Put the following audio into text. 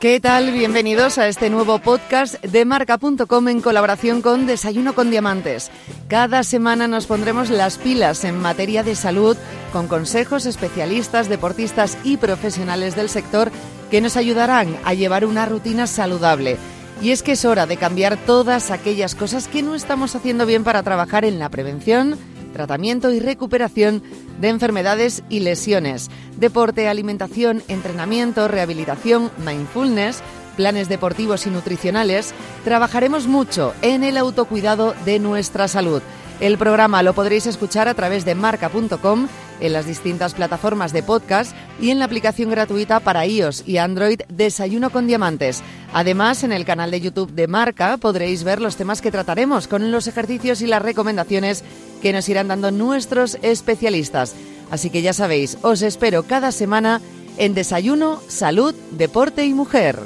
¿Qué tal? Bienvenidos a este nuevo podcast de marca.com en colaboración con Desayuno con Diamantes. Cada semana nos pondremos las pilas en materia de salud con consejos especialistas, deportistas y profesionales del sector que nos ayudarán a llevar una rutina saludable. Y es que es hora de cambiar todas aquellas cosas que no estamos haciendo bien para trabajar en la prevención, tratamiento y recuperación de enfermedades y lesiones, deporte, alimentación, entrenamiento, rehabilitación, mindfulness, planes deportivos y nutricionales, trabajaremos mucho en el autocuidado de nuestra salud. El programa lo podréis escuchar a través de marca.com, en las distintas plataformas de podcast y en la aplicación gratuita para iOS y Android Desayuno con Diamantes. Además, en el canal de YouTube de Marca podréis ver los temas que trataremos con los ejercicios y las recomendaciones que nos irán dando nuestros especialistas. Así que ya sabéis, os espero cada semana en Desayuno, Salud, Deporte y Mujer.